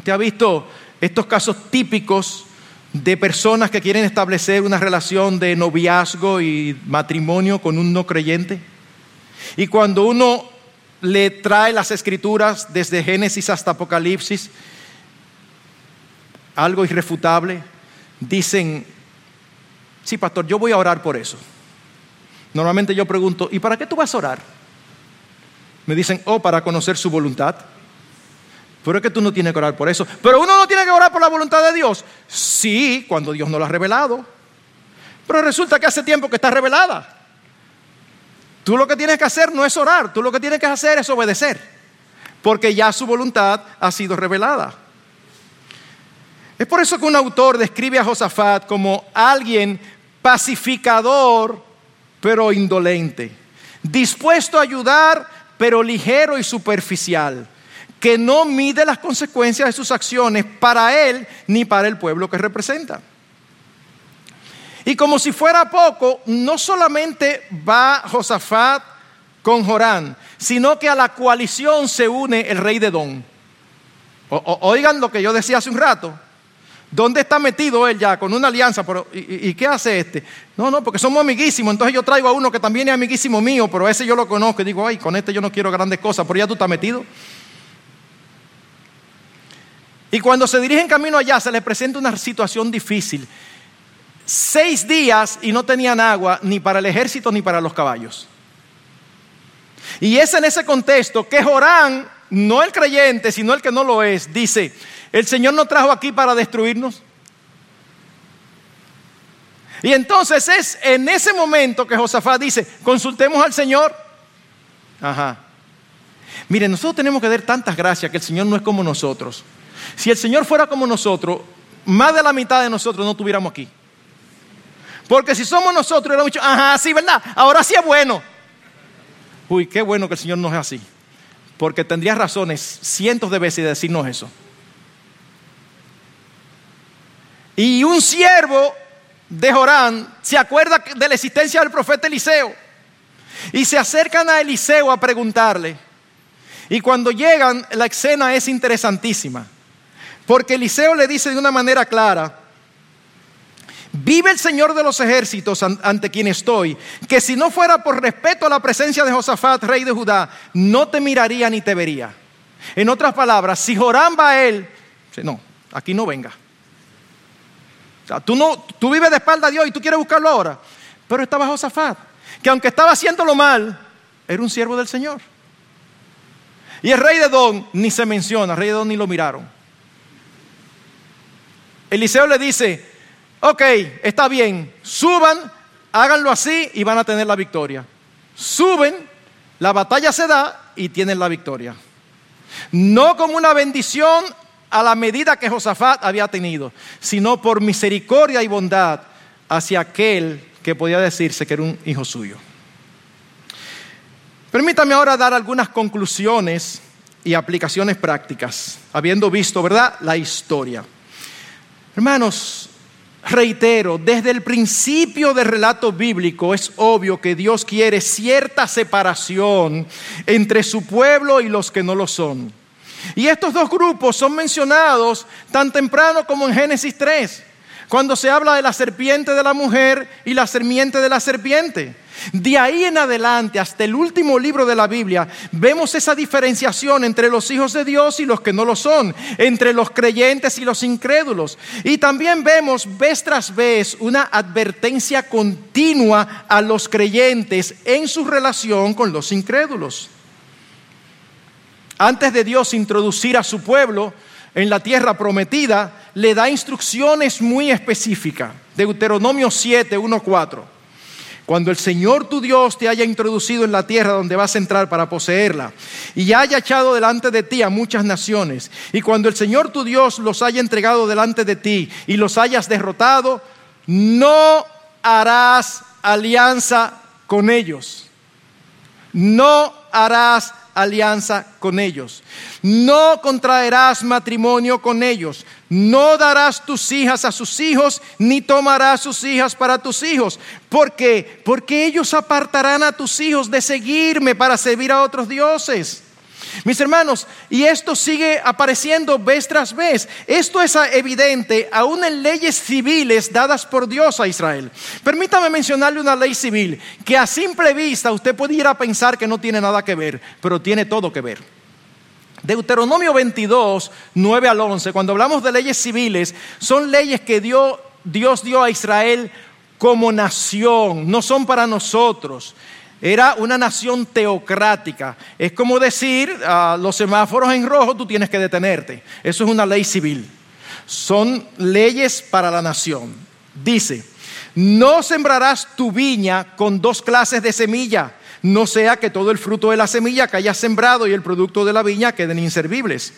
Usted ha visto estos casos típicos de personas que quieren establecer una relación de noviazgo y matrimonio con un no creyente. Y cuando uno le trae las escrituras desde Génesis hasta Apocalipsis, algo irrefutable, dicen, sí, pastor, yo voy a orar por eso. Normalmente yo pregunto, ¿y para qué tú vas a orar? Me dicen, oh, para conocer su voluntad. Pero es que tú no tienes que orar por eso. Pero uno no tiene que orar por la voluntad de Dios. Sí, cuando Dios no lo ha revelado. Pero resulta que hace tiempo que está revelada. Tú lo que tienes que hacer no es orar, tú lo que tienes que hacer es obedecer. Porque ya su voluntad ha sido revelada. Es por eso que un autor describe a Josafat como alguien pacificador, pero indolente. Dispuesto a ayudar, pero ligero y superficial que no mide las consecuencias de sus acciones para él ni para el pueblo que representa. Y como si fuera poco, no solamente va Josafat con Jorán, sino que a la coalición se une el rey de Don. oigan lo que yo decía hace un rato. ¿Dónde está metido él ya con una alianza? ¿y, ¿y, qué hace este? No, no, porque somos amiguísimos. Entonces yo traigo a uno que también es amiguísimo mío, pero ese yo lo conozco y digo, ay, con este yo no quiero grandes cosas, pero ya tú estás metido. Y cuando se dirigen camino allá se les presenta una situación difícil. Seis días y no tenían agua ni para el ejército ni para los caballos. Y es en ese contexto que Jorán, no el creyente, sino el que no lo es, dice, el Señor no trajo aquí para destruirnos. Y entonces es en ese momento que Josafat dice, consultemos al Señor. Ajá. Miren, nosotros tenemos que dar tantas gracias que el Señor no es como nosotros. Si el Señor fuera como nosotros, más de la mitad de nosotros no estuviéramos aquí. Porque si somos nosotros, hubiéramos dicho, ajá, sí, ¿verdad? Ahora sí es bueno. Uy, qué bueno que el Señor no es así. Porque tendría razones cientos de veces de decirnos eso. Y un siervo de Jorán se acuerda de la existencia del profeta Eliseo. Y se acercan a Eliseo a preguntarle. Y cuando llegan, la escena es interesantísima. Porque Eliseo le dice de una manera clara, vive el Señor de los ejércitos ante quien estoy, que si no fuera por respeto a la presencia de Josafat, rey de Judá, no te miraría ni te vería. En otras palabras, si Joram va a él, no, aquí no venga. tú, no, tú vives de espalda a Dios y tú quieres buscarlo ahora. Pero estaba Josafat, que aunque estaba haciéndolo mal, era un siervo del Señor. Y el rey de Don ni se menciona, el rey de Don ni lo miraron. Eliseo le dice, ok, está bien, suban, háganlo así y van a tener la victoria. Suben, la batalla se da y tienen la victoria. No como una bendición a la medida que Josafat había tenido, sino por misericordia y bondad hacia aquel que podía decirse que era un hijo suyo. Permítame ahora dar algunas conclusiones y aplicaciones prácticas, habiendo visto, ¿verdad?, la historia. Hermanos, reitero, desde el principio del relato bíblico es obvio que Dios quiere cierta separación entre su pueblo y los que no lo son. Y estos dos grupos son mencionados tan temprano como en Génesis 3, cuando se habla de la serpiente de la mujer y la serpiente de la serpiente. De ahí en adelante, hasta el último libro de la Biblia, vemos esa diferenciación entre los hijos de Dios y los que no lo son, entre los creyentes y los incrédulos. Y también vemos vez tras vez una advertencia continua a los creyentes en su relación con los incrédulos. Antes de Dios introducir a su pueblo en la tierra prometida, le da instrucciones muy específicas. Deuteronomio 7, 1, 4. Cuando el Señor tu Dios te haya introducido en la tierra donde vas a entrar para poseerla y haya echado delante de ti a muchas naciones, y cuando el Señor tu Dios los haya entregado delante de ti y los hayas derrotado, no harás alianza con ellos. No harás alianza con ellos. No contraerás matrimonio con ellos. No darás tus hijas a sus hijos, ni tomarás sus hijas para tus hijos. ¿Por qué? Porque ellos apartarán a tus hijos de seguirme para servir a otros dioses. Mis hermanos, y esto sigue apareciendo vez tras vez. Esto es evidente aún en leyes civiles dadas por Dios a Israel. Permítame mencionarle una ley civil que a simple vista usted pudiera pensar que no tiene nada que ver, pero tiene todo que ver. Deuteronomio 22, 9 al 11, cuando hablamos de leyes civiles, son leyes que Dios, Dios dio a Israel como nación, no son para nosotros. Era una nación teocrática. Es como decir, a los semáforos en rojo tú tienes que detenerte. Eso es una ley civil. Son leyes para la nación. Dice, no sembrarás tu viña con dos clases de semilla, no sea que todo el fruto de la semilla que hayas sembrado y el producto de la viña queden inservibles.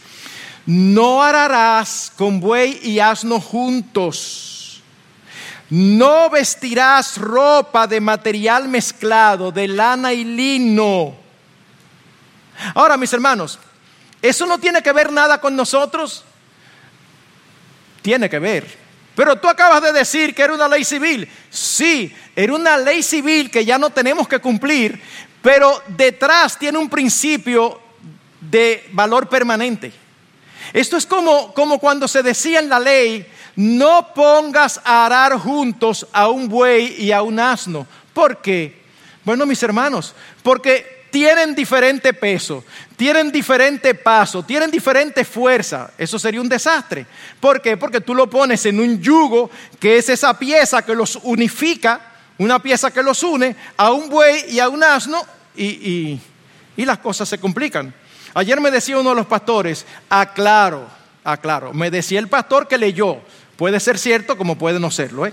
No ararás con buey y asno juntos no vestirás ropa de material mezclado, de lana y lino. Ahora, mis hermanos, ¿eso no tiene que ver nada con nosotros? Tiene que ver. Pero tú acabas de decir que era una ley civil. Sí, era una ley civil que ya no tenemos que cumplir, pero detrás tiene un principio de valor permanente. Esto es como, como cuando se decía en la ley, no pongas a arar juntos a un buey y a un asno. ¿Por qué? Bueno, mis hermanos, porque tienen diferente peso, tienen diferente paso, tienen diferente fuerza. Eso sería un desastre. ¿Por qué? Porque tú lo pones en un yugo que es esa pieza que los unifica, una pieza que los une a un buey y a un asno y, y las cosas se complican. Ayer me decía uno de los pastores, aclaro, aclaro, me decía el pastor que leyó Puede ser cierto como puede no serlo, ¿eh?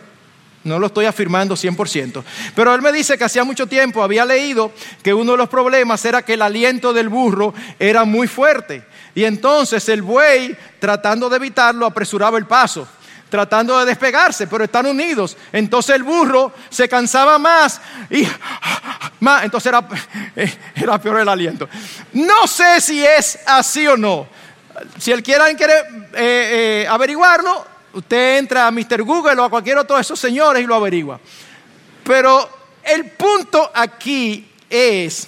No lo estoy afirmando 100%. Pero él me dice que hacía mucho tiempo había leído que uno de los problemas era que el aliento del burro era muy fuerte. Y entonces el buey, tratando de evitarlo, apresuraba el paso, tratando de despegarse, pero están unidos. Entonces el burro se cansaba más y más. Entonces era, era peor el aliento. No sé si es así o no. Si él quiere, eh, eh, averiguarlo, Usted entra a Mr. Google o a cualquier otro de esos señores y lo averigua. Pero el punto aquí es,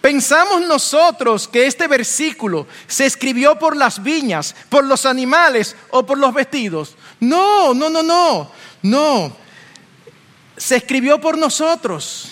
pensamos nosotros que este versículo se escribió por las viñas, por los animales o por los vestidos. No, no, no, no, no. Se escribió por nosotros.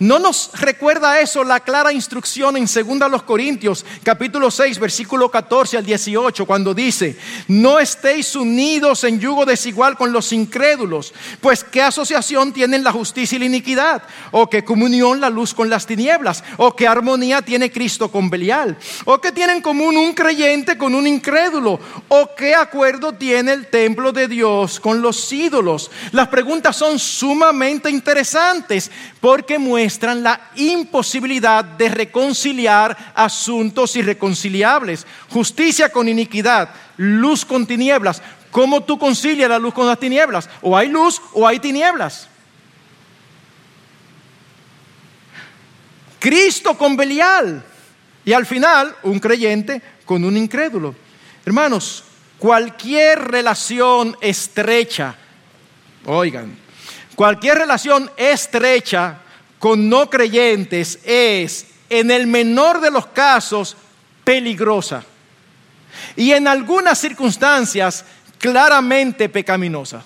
¿No nos recuerda eso la clara instrucción en 2 Corintios capítulo 6 versículo 14 al 18 cuando dice, no estéis unidos en yugo desigual con los incrédulos, pues qué asociación tienen la justicia y la iniquidad, o qué comunión la luz con las tinieblas, o qué armonía tiene Cristo con Belial, o qué tiene en común un creyente con un incrédulo, o qué acuerdo tiene el templo de Dios con los ídolos. Las preguntas son sumamente interesantes porque muestran la imposibilidad de reconciliar asuntos irreconciliables. Justicia con iniquidad, luz con tinieblas. ¿Cómo tú concilias la luz con las tinieblas? O hay luz o hay tinieblas. Cristo con Belial. Y al final, un creyente con un incrédulo. Hermanos, cualquier relación estrecha, oigan, cualquier relación estrecha con no creyentes es, en el menor de los casos, peligrosa. Y en algunas circunstancias, claramente pecaminosa.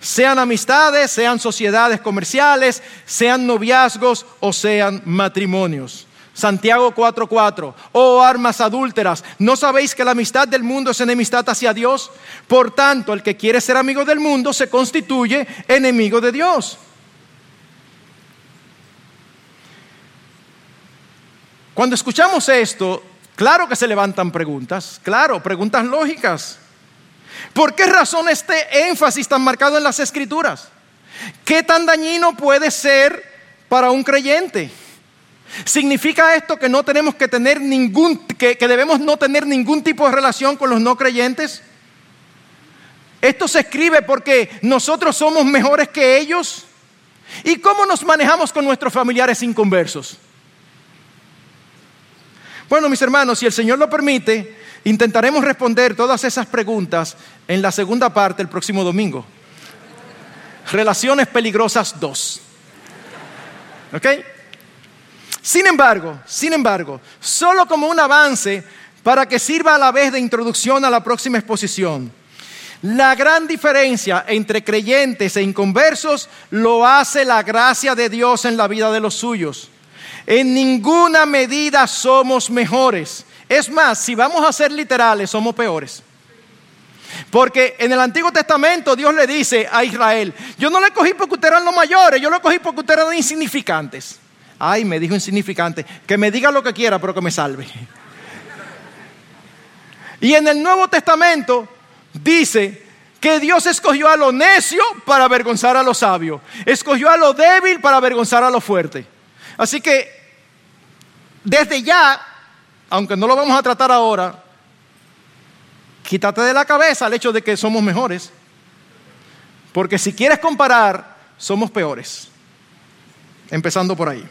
Sean amistades, sean sociedades comerciales, sean noviazgos o sean matrimonios. Santiago 4:4, oh armas adúlteras, ¿no sabéis que la amistad del mundo es enemistad hacia Dios? Por tanto, el que quiere ser amigo del mundo se constituye enemigo de Dios. Cuando escuchamos esto, claro que se levantan preguntas, claro, preguntas lógicas. ¿Por qué razón este énfasis tan marcado en las escrituras? ¿Qué tan dañino puede ser para un creyente? ¿Significa esto que no tenemos que tener ningún, que, que debemos no tener ningún tipo de relación con los no creyentes? Esto se escribe porque nosotros somos mejores que ellos. ¿Y cómo nos manejamos con nuestros familiares inconversos? Bueno, mis hermanos, si el Señor lo permite, intentaremos responder todas esas preguntas en la segunda parte el próximo domingo. Relaciones peligrosas 2. ¿Ok? Sin embargo, sin embargo, solo como un avance para que sirva a la vez de introducción a la próxima exposición. La gran diferencia entre creyentes e inconversos lo hace la gracia de Dios en la vida de los suyos. En ninguna medida somos mejores. Es más, si vamos a ser literales, somos peores. Porque en el Antiguo Testamento Dios le dice a Israel, yo no le cogí porque ustedes eran los mayores, yo lo cogí porque ustedes eran insignificantes. Ay, me dijo insignificante, que me diga lo que quiera, pero que me salve. Y en el Nuevo Testamento dice que Dios escogió a lo necio para avergonzar a lo sabio, escogió a lo débil para avergonzar a lo fuerte. Así que desde ya, aunque no lo vamos a tratar ahora, quítate de la cabeza el hecho de que somos mejores. Porque si quieres comparar, somos peores. Empezando por ahí.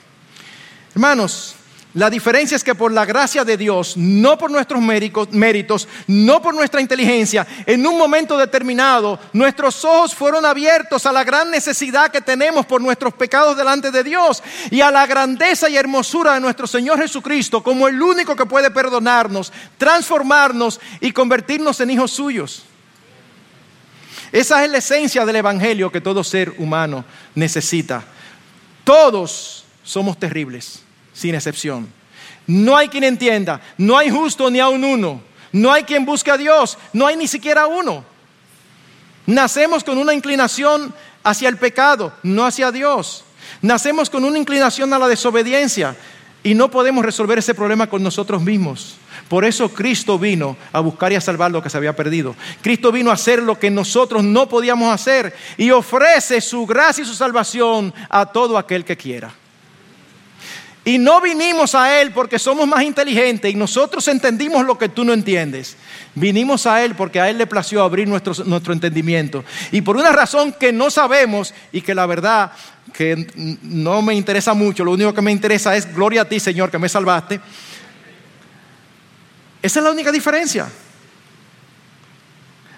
Hermanos, la diferencia es que por la gracia de Dios, no por nuestros méritos, no por nuestra inteligencia, en un momento determinado nuestros ojos fueron abiertos a la gran necesidad que tenemos por nuestros pecados delante de Dios y a la grandeza y hermosura de nuestro Señor Jesucristo como el único que puede perdonarnos, transformarnos y convertirnos en hijos suyos. Esa es la esencia del Evangelio que todo ser humano necesita. Todos somos terribles sin excepción. No hay quien entienda, no hay justo ni aun uno, no hay quien busque a Dios, no hay ni siquiera uno. Nacemos con una inclinación hacia el pecado, no hacia Dios. Nacemos con una inclinación a la desobediencia y no podemos resolver ese problema con nosotros mismos. Por eso Cristo vino a buscar y a salvar lo que se había perdido. Cristo vino a hacer lo que nosotros no podíamos hacer y ofrece su gracia y su salvación a todo aquel que quiera. Y no vinimos a Él porque somos más inteligentes y nosotros entendimos lo que tú no entiendes. Vinimos a Él porque a Él le plació abrir nuestro, nuestro entendimiento. Y por una razón que no sabemos y que la verdad que no me interesa mucho, lo único que me interesa es gloria a ti, Señor, que me salvaste. Esa es la única diferencia.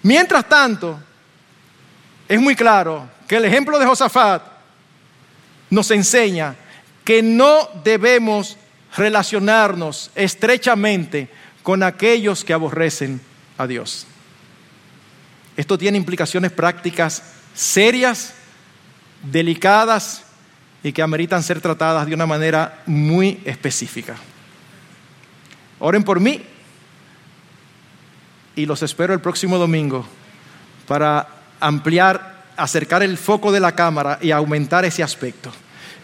Mientras tanto, es muy claro que el ejemplo de Josafat nos enseña que no debemos relacionarnos estrechamente con aquellos que aborrecen a Dios. Esto tiene implicaciones prácticas serias, delicadas y que ameritan ser tratadas de una manera muy específica. Oren por mí y los espero el próximo domingo para ampliar, acercar el foco de la cámara y aumentar ese aspecto.